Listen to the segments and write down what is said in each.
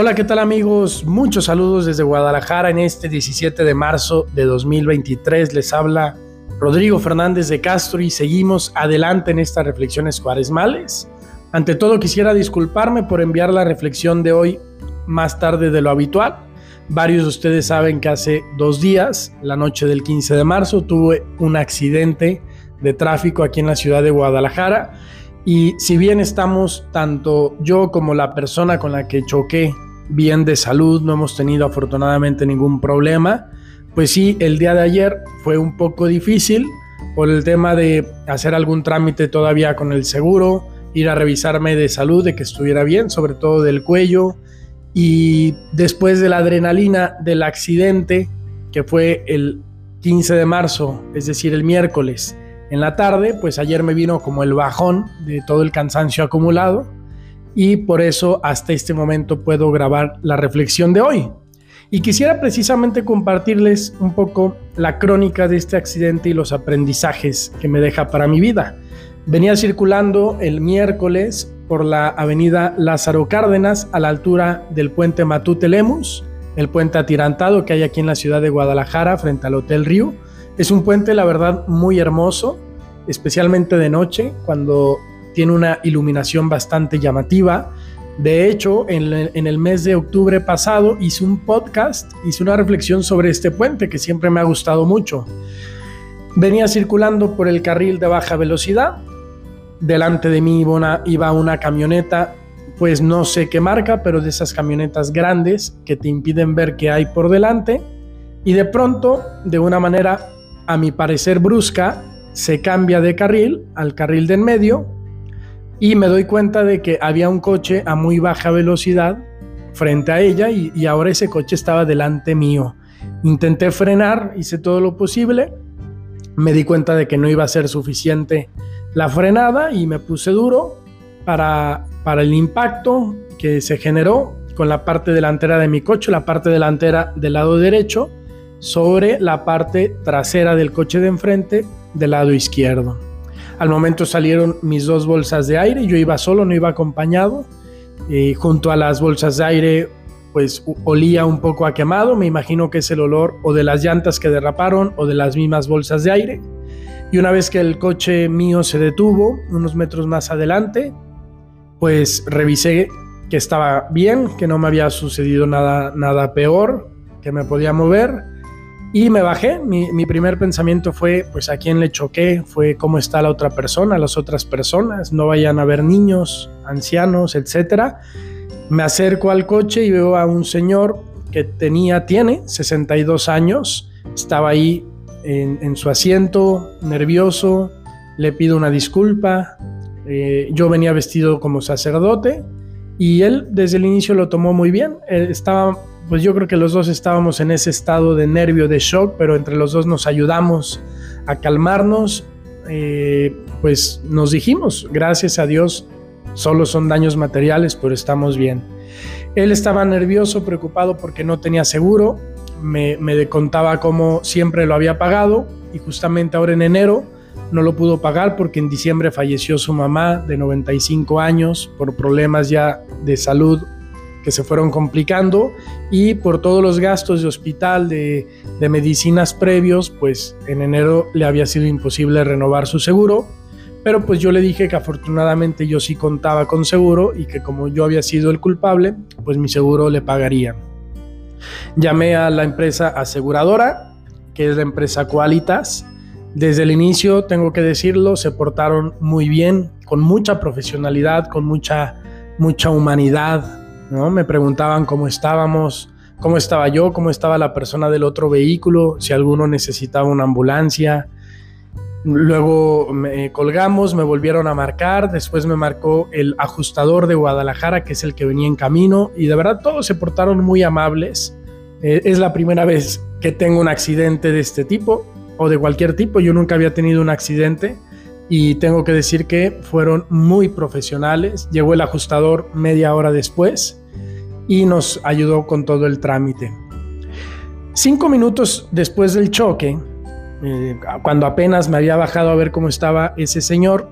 Hola, ¿qué tal amigos? Muchos saludos desde Guadalajara en este 17 de marzo de 2023. Les habla Rodrigo Fernández de Castro y seguimos adelante en estas reflexiones cuaresmales. Ante todo quisiera disculparme por enviar la reflexión de hoy más tarde de lo habitual. Varios de ustedes saben que hace dos días, la noche del 15 de marzo, tuve un accidente de tráfico aquí en la ciudad de Guadalajara. Y si bien estamos, tanto yo como la persona con la que choqué, bien de salud, no hemos tenido afortunadamente ningún problema, pues sí, el día de ayer fue un poco difícil por el tema de hacer algún trámite todavía con el seguro, ir a revisarme de salud, de que estuviera bien, sobre todo del cuello. Y después de la adrenalina del accidente, que fue el 15 de marzo, es decir, el miércoles, en la tarde, pues ayer me vino como el bajón de todo el cansancio acumulado y por eso hasta este momento puedo grabar la reflexión de hoy. Y quisiera precisamente compartirles un poco la crónica de este accidente y los aprendizajes que me deja para mi vida. Venía circulando el miércoles por la avenida Lázaro Cárdenas a la altura del puente Matute Lemus, el puente atirantado que hay aquí en la ciudad de Guadalajara frente al Hotel Río es un puente, la verdad, muy hermoso, especialmente de noche, cuando tiene una iluminación bastante llamativa. De hecho, en, el mes de octubre pasado hice un podcast, hice una reflexión sobre este puente que siempre me ha gustado mucho. Venía circulando por el carril de baja velocidad. Delante de mí iba una, iba una camioneta, pues no sé qué marca, pero de esas camionetas grandes que te impiden ver qué hay por delante. Y de pronto, de una manera a mi parecer brusca, se cambia de carril al carril de en medio y me doy cuenta de que había un coche a muy baja velocidad frente a ella y, ahora ese coche estaba delante mío. Intenté frenar, hice todo lo posible, me di cuenta de que no iba a ser suficiente la frenada y me puse duro para, para el impacto que se generó con la parte delantera de mi coche, la parte delantera del lado derecho, sobre la parte trasera del coche de enfrente del lado izquierdo. Al momento salieron mis dos bolsas de aire, yo iba solo, no iba acompañado. y junto a las bolsas de aire, pues olía un poco a quemado, me imagino que es el olor o de las llantas que derraparon o de las mismas bolsas de aire. Y una vez que el coche mío se detuvo, unos metros más adelante, pues revisé que estaba bien, que no me había sucedido nada, nada peor, que me podía mover y me bajé, mi, primer pensamiento fue, pues a quién le choqué, fue cómo está la otra persona, las otras personas, no vayan a ver niños, ancianos, etc. Me acerco al coche y veo a un señor que tenía, tiene 62 años, estaba ahí en, su asiento, nervioso, le pido una disculpa, eh, yo venía vestido como sacerdote y él desde el inicio lo tomó muy bien, estaba pues yo creo que los dos estábamos en ese estado de nervio, de shock, pero entre los dos nos ayudamos a calmarnos. Eh, pues nos dijimos, gracias a Dios, solo son daños materiales, pero estamos bien. Él estaba nervioso, preocupado porque no tenía seguro, me, me contaba cómo siempre lo había pagado y justamente ahora en enero no lo pudo pagar porque en diciembre falleció su mamá de 95 años por problemas ya de salud se fueron complicando y por todos los gastos de hospital, de, medicinas previos, pues en enero le había sido imposible renovar su seguro. Pero pues yo le dije que afortunadamente yo sí contaba con seguro y que como yo había sido el culpable, pues mi seguro le pagaría. Llamé a la empresa aseguradora, que es la empresa Qualitas. Desde el inicio, tengo que decirlo, se portaron muy bien, con mucha profesionalidad, con mucha, mucha humanidad, me preguntaban cómo estábamos, cómo estaba yo, cómo estaba la persona del otro vehículo, si alguno necesitaba una ambulancia. Luego me colgamos, me volvieron a marcar, después me marcó el ajustador de Guadalajara, que es el que venía en camino, y de verdad todos se portaron muy amables. Eh, es la primera vez que tengo un accidente de este tipo o de cualquier tipo, yo nunca había tenido un accidente y tengo que decir que fueron muy profesionales. Llegó el ajustador media hora después y nos ayudó con todo el trámite. Cinco minutos después del choque, eh, cuando apenas me había bajado a ver cómo estaba ese señor,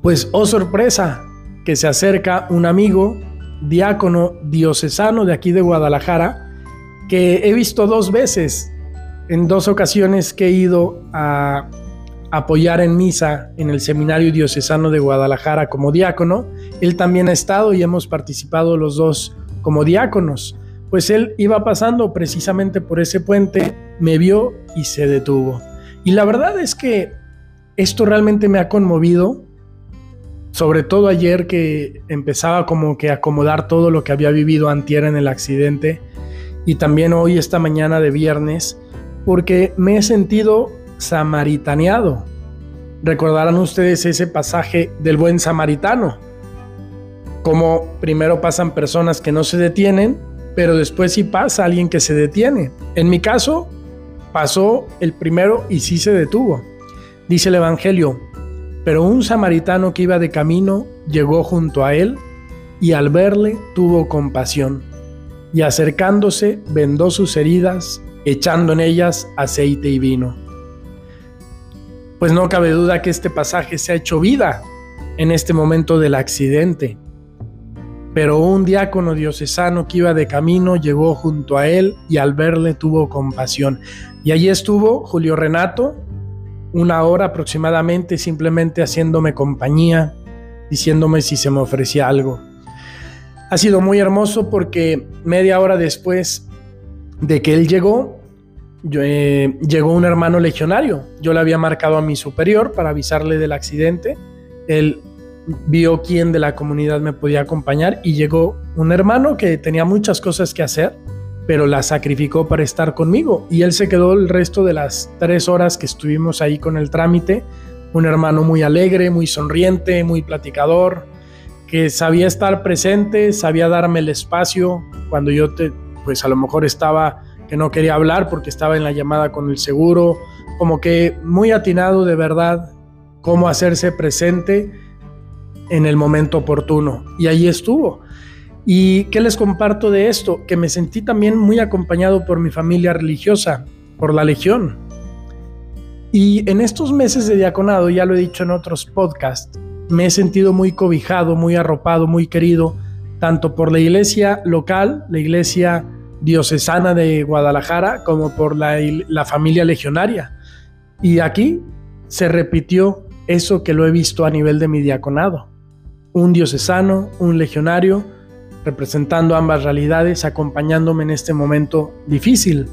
pues oh sorpresa, que se acerca un amigo diácono diocesano de aquí de Guadalajara, que he visto dos veces, en dos ocasiones que he ido a apoyar en misa en el Seminario Diocesano de Guadalajara como diácono. Él también ha estado y hemos participado los dos como diáconos. Pues él iba pasando precisamente por ese puente, me vio y se detuvo. Y la verdad es que esto realmente me ha conmovido, sobre todo ayer que empezaba como que acomodar todo lo que había vivido antier en el accidente y también hoy esta mañana de viernes, porque me he sentido samaritaneado. Recordarán ustedes ese pasaje del buen samaritano, como primero pasan personas que no se detienen, pero después sí pasa alguien que se detiene. En mi caso, pasó el primero y sí se detuvo. Dice el Evangelio, pero un samaritano que iba de camino llegó junto a él y al verle tuvo compasión y acercándose vendó sus heridas, echando en ellas aceite y vino pues no cabe duda que este pasaje se ha hecho vida en este momento del accidente. Pero un diácono diocesano que iba de camino llegó junto a él y al verle tuvo compasión. Y allí estuvo Julio Renato, una hora aproximadamente, simplemente haciéndome compañía, diciéndome si se me ofrecía algo. Ha sido muy hermoso porque media hora después de que él llegó, eh, llegó un hermano legionario. Yo le había marcado a mi superior para avisarle del accidente. Él vio quién de la comunidad me podía acompañar y llegó un hermano que tenía muchas cosas que hacer, pero la sacrificó para estar conmigo. Y él se quedó el resto de las tres horas que estuvimos ahí con el trámite. Un hermano muy alegre, muy sonriente, muy platicador, que sabía estar presente, sabía darme el espacio cuando yo te, pues a lo mejor estaba que no quería hablar porque estaba en la llamada con el seguro, como que muy atinado de verdad cómo hacerse presente en el momento oportuno. Y ahí estuvo. ¿Y qué les comparto de esto? Que me sentí también muy acompañado por mi familia religiosa, por la Legión. Y en estos meses de diaconado, ya lo he dicho en otros podcasts, me he sentido muy cobijado, muy arropado, muy querido, tanto por la iglesia local, la iglesia diocesana de Guadalajara como por la, la familia legionaria. Y aquí se repitió eso que lo he visto a nivel de mi diaconado. Un diocesano, un legionario, representando ambas realidades, acompañándome en este momento difícil.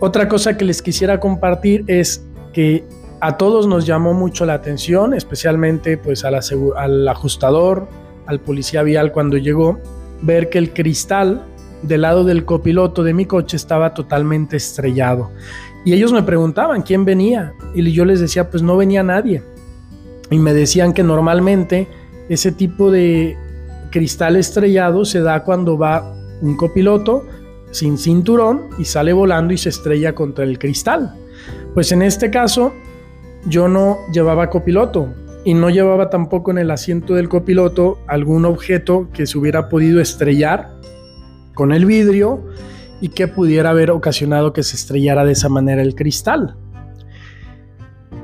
Otra cosa que les quisiera compartir es que a todos nos llamó mucho la atención, especialmente pues al ajustador, al policía vial cuando llegó, ver que el cristal del lado del copiloto de mi coche estaba totalmente estrellado. Y ellos me preguntaban quién venía. Y yo les decía, pues no venía nadie. Y me decían que normalmente ese tipo de cristal estrellado se da cuando va un copiloto sin cinturón y sale volando y se estrella contra el cristal. Pues en este caso yo no llevaba copiloto y no llevaba tampoco en el asiento del copiloto algún objeto que se hubiera podido estrellar con el vidrio y que pudiera haber ocasionado que se estrellara de esa manera el cristal.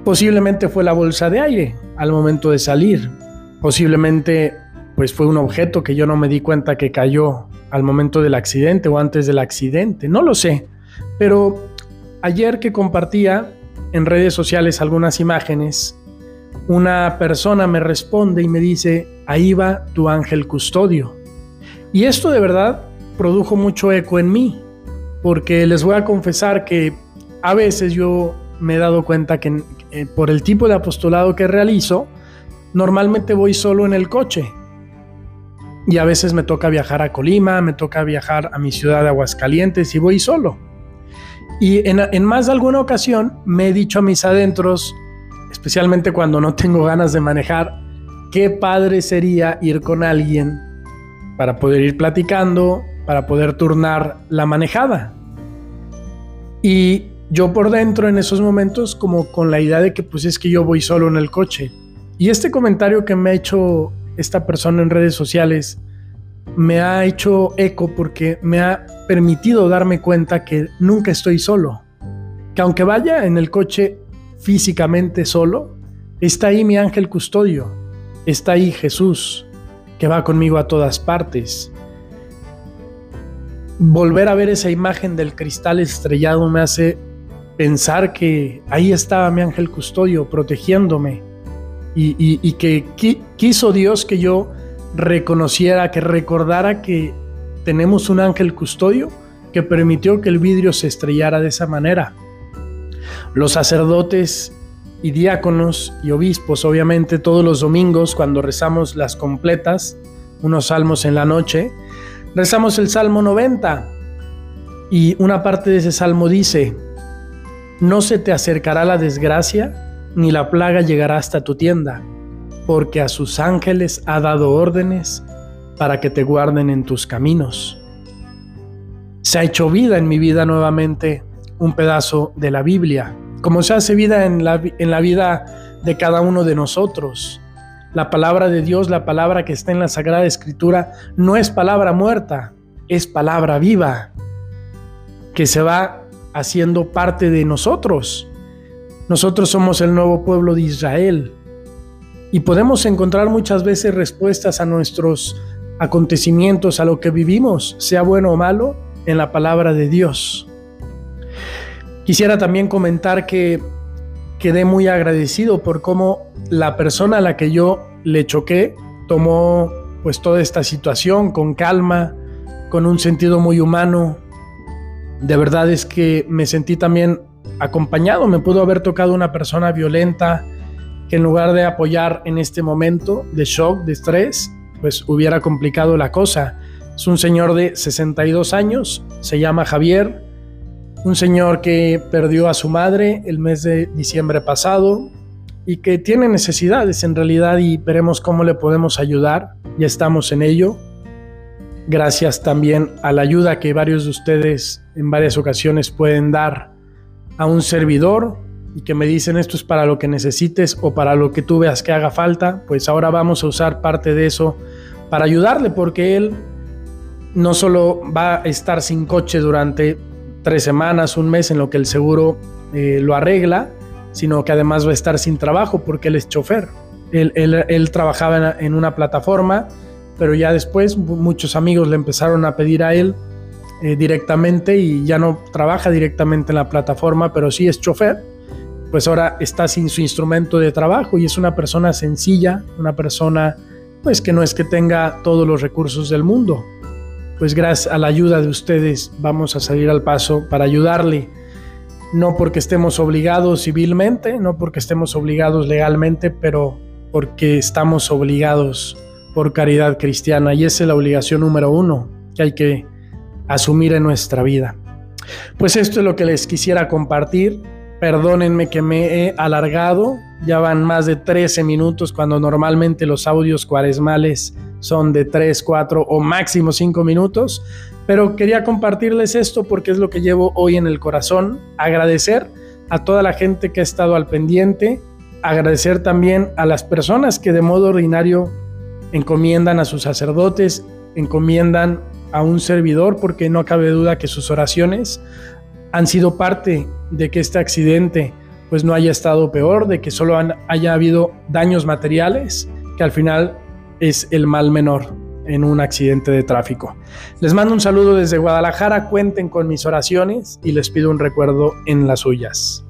Posiblemente fue la bolsa de aire al momento de salir. Posiblemente pues fue un objeto que yo no me di cuenta que cayó al momento del accidente o antes del accidente, no lo sé. Pero ayer que compartía en redes sociales algunas imágenes, una persona me responde y me dice, ahí va tu ángel custodio. Y esto de verdad produjo mucho eco en mí, porque les voy a confesar que a veces yo me he dado cuenta que eh, por el tipo de apostolado que realizo, normalmente voy solo en el coche. Y a veces me toca viajar a Colima, me toca viajar a mi ciudad de Aguascalientes y voy solo. Y en, más de alguna ocasión me he dicho a mis adentros, especialmente cuando no tengo ganas de manejar, qué padre sería ir con alguien para poder ir platicando, para poder turnar la manejada. Y yo por dentro en esos momentos como con la idea de que pues es que yo voy solo en el coche. Y este comentario que me ha hecho esta persona en redes sociales me ha hecho eco porque me ha permitido darme cuenta que nunca estoy solo. Que aunque vaya en el coche físicamente solo, está ahí mi ángel custodio, está ahí Jesús, que va conmigo a todas partes. Volver a ver esa imagen del cristal estrellado me hace pensar que ahí estaba mi ángel custodio protegiéndome y, que quiso Dios que yo reconociera, que recordara que tenemos un ángel custodio que permitió que el vidrio se estrellara de esa manera. Los sacerdotes y diáconos y obispos, obviamente todos los domingos cuando rezamos las completas, unos salmos en la noche, rezamos el Salmo 90 y una parte de ese salmo dice, no se te acercará la desgracia ni la plaga llegará hasta tu tienda, porque a sus ángeles ha dado órdenes para que te guarden en tus caminos. Se ha hecho vida en mi vida nuevamente un pedazo de la Biblia, como se hace vida en la, en la vida de cada uno de nosotros. La palabra de Dios, la palabra que está en la Sagrada Escritura, no es palabra muerta, es palabra viva, que se va haciendo parte de nosotros. Nosotros somos el nuevo pueblo de Israel y podemos encontrar muchas veces respuestas a nuestros acontecimientos, a lo que vivimos, sea bueno o malo, en la palabra de Dios. Quisiera también comentar que quedé muy agradecido por cómo la persona a la que yo le choqué tomó pues toda esta situación con calma, con un sentido muy humano. De verdad es que me sentí también acompañado. Me pudo haber tocado una persona violenta que en lugar de apoyar en este momento de shock, de estrés, pues hubiera complicado la cosa. Es un señor de 62 años, se llama Javier, un señor que perdió a su madre el mes de diciembre pasado y que tiene necesidades en realidad y veremos cómo le podemos ayudar. Ya estamos en ello. Gracias también a la ayuda que varios de ustedes en varias ocasiones pueden dar a un servidor y que me dicen esto es para lo que necesites o para lo que tú veas que haga falta, pues ahora vamos a usar parte de eso para ayudarle porque él no solo va a estar sin coche durante tres semanas, un mes en lo que el seguro eh, lo arregla, sino que además va a estar sin trabajo porque él es chofer. Él, trabajaba en una plataforma, pero ya después muchos amigos le empezaron a pedir a él eh, directamente y ya no trabaja directamente en la plataforma, pero sí es chofer, pues ahora está sin su instrumento de trabajo y es una persona sencilla, una persona pues que no es que tenga todos los recursos del mundo. Pues gracias a la ayuda de ustedes vamos a salir al paso para ayudarle, no porque estemos obligados civilmente, no porque estemos obligados legalmente, pero porque estamos obligados por caridad cristiana y esa es la obligación número uno que hay que asumir en nuestra vida. Pues esto es lo que les quisiera compartir. Perdónenme que me he alargado, ya van más de 13 minutos cuando normalmente los audios cuaresmales son de 3, 4 o máximo 5 minutos, pero quería compartirles esto porque es lo que llevo hoy en el corazón, agradecer a toda la gente que ha estado al pendiente, agradecer también a las personas que de modo ordinario encomiendan a sus sacerdotes, encomiendan a un servidor porque no cabe duda que sus oraciones han sido parte de que este accidente pues no haya estado peor, de que solo haya habido daños materiales, que al final es el mal menor en un accidente de tráfico. Les mando un saludo desde Guadalajara, cuenten con mis oraciones y les pido un recuerdo en las suyas.